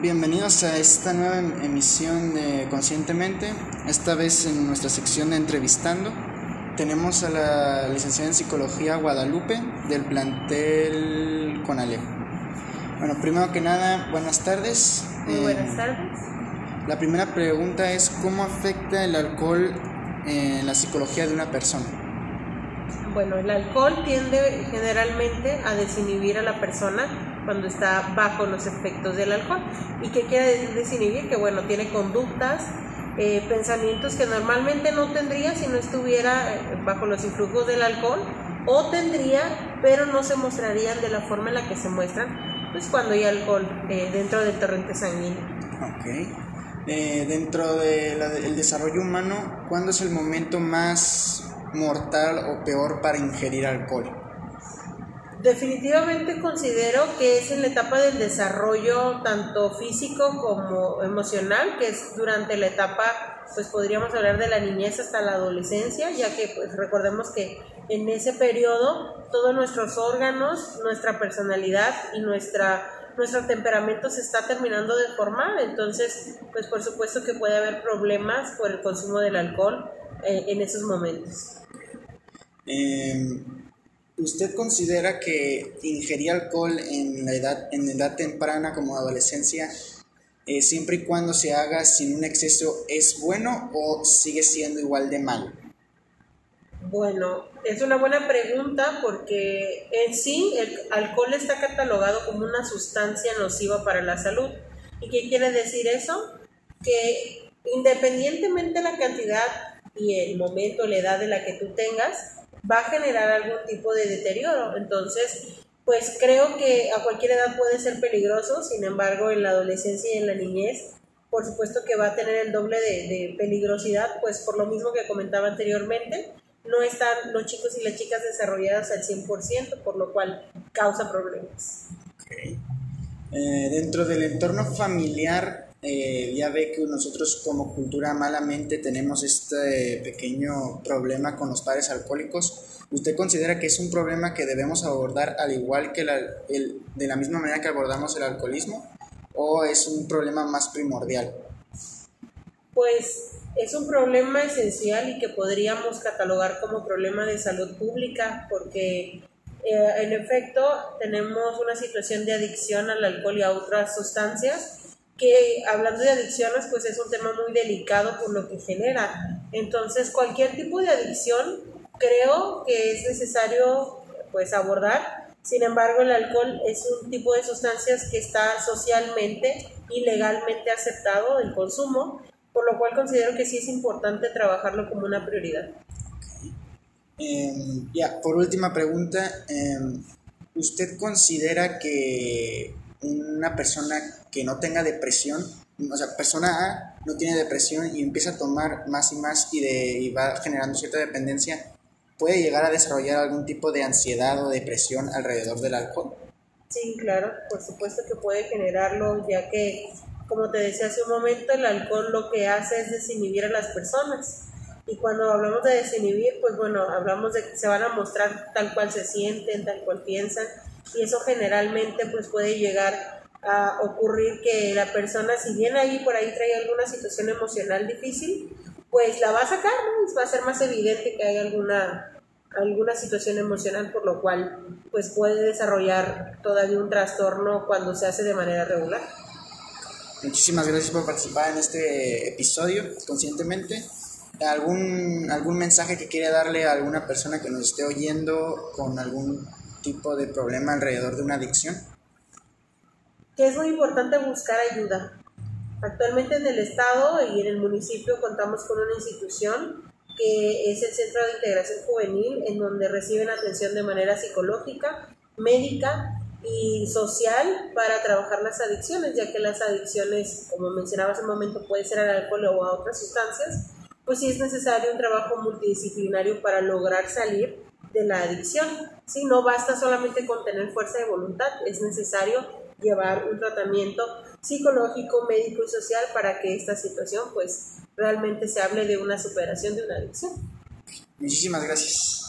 bienvenidos a esta nueva em- emisión de Conscientemente, esta vez en nuestra sección de entrevistando. Tenemos a la licenciada en Psicología Guadalupe del plantel Conalep. Bueno, primero que nada, buenas tardes. Muy Eh, buenas tardes. La primera pregunta es, ¿cómo afecta el alcohol en la psicología de una persona? Bueno, el alcohol tiende generalmente a desinhibir a la persona cuando está bajo los efectos del alcohol. ¿Y qué quiere decir desinhibir? Que bueno, tiene conductas, eh, pensamientos que normalmente no tendría si no estuviera eh, bajo los influjos del alcohol, o tendría, pero no se mostrarían de la forma en la que se muestran, pues cuando hay alcohol eh, dentro del torrente sanguíneo. Ok. Eh, dentro del desarrollo humano, ¿cuándo es el momento más mortal o peor para ingerir alcohol? Definitivamente considero que es en la etapa del desarrollo tanto físico como emocional, que es durante la etapa, pues podríamos hablar de la niñez hasta la adolescencia, ya que pues recordemos que en ese periodo todos nuestros órganos, nuestra personalidad y nuestra nuestro temperamento se está terminando de formar, entonces pues por supuesto que puede haber problemas por el consumo del alcohol eh, en esos momentos. Eh, ¿Usted considera que ingerir alcohol en la edad, en edad temprana como adolescencia, eh, siempre y cuando se haga sin un exceso, es bueno o sigue siendo igual de malo? Bueno, es una buena pregunta porque en sí el alcohol está catalogado como una sustancia nociva para la salud. ¿Y qué quiere decir eso? Que independientemente de la cantidad y el momento, la edad de la que tú tengas, va a generar algún tipo de deterioro. Entonces, pues creo que a cualquier edad puede ser peligroso, sin embargo, en la adolescencia y en la niñez, por supuesto que va a tener el doble de, de peligrosidad, pues por lo mismo que comentaba anteriormente, no están los chicos y las chicas desarrolladas al 100%, por lo cual causa problemas. Okay. Eh, dentro del entorno familiar, eh, ya ve que nosotros como cultura malamente tenemos este pequeño problema con los padres alcohólicos. ¿Usted considera que es un problema que debemos abordar al igual que la, el, de la misma manera que abordamos el alcoholismo? ¿O es un problema más primordial? Pues es un problema esencial y que podríamos catalogar como problema de salud pública porque eh, en efecto tenemos una situación de adicción al alcohol y a otras sustancias que hablando de adicciones pues es un tema muy delicado por lo que genera. Entonces cualquier tipo de adicción creo que es necesario pues abordar. Sin embargo el alcohol es un tipo de sustancias que está socialmente y legalmente aceptado el consumo por lo cual considero que sí es importante trabajarlo como una prioridad. Eh, ya, por última pregunta, eh, ¿usted considera que una persona que no tenga depresión, o sea, persona A no tiene depresión y empieza a tomar más y más y, de, y va generando cierta dependencia, puede llegar a desarrollar algún tipo de ansiedad o depresión alrededor del alcohol? Sí, claro, por supuesto que puede generarlo, ya que como te decía hace un momento, el alcohol lo que hace es desinhibir a las personas. Y cuando hablamos de desinhibir, pues bueno, hablamos de que se van a mostrar tal cual se sienten, tal cual piensan. Y eso generalmente pues puede llegar a ocurrir que la persona, si bien ahí por ahí trae alguna situación emocional difícil, pues la va a sacar, ¿no? va a ser más evidente que hay alguna, alguna situación emocional, por lo cual pues puede desarrollar todavía un trastorno cuando se hace de manera regular. Muchísimas gracias por participar en este episodio conscientemente. ¿Algún, algún mensaje que quiera darle a alguna persona que nos esté oyendo con algún tipo de problema alrededor de una adicción? Que es muy importante buscar ayuda. Actualmente en el estado y en el municipio contamos con una institución que es el Centro de Integración Juvenil en donde reciben atención de manera psicológica, médica y social para trabajar las adicciones, ya que las adicciones, como mencionaba hace un momento, puede ser al alcohol o a otras sustancias, pues sí es necesario un trabajo multidisciplinario para lograr salir de la adicción. Si no basta solamente con tener fuerza de voluntad, es necesario llevar un tratamiento psicológico, médico y social para que esta situación pues realmente se hable de una superación de una adicción. Muchísimas gracias.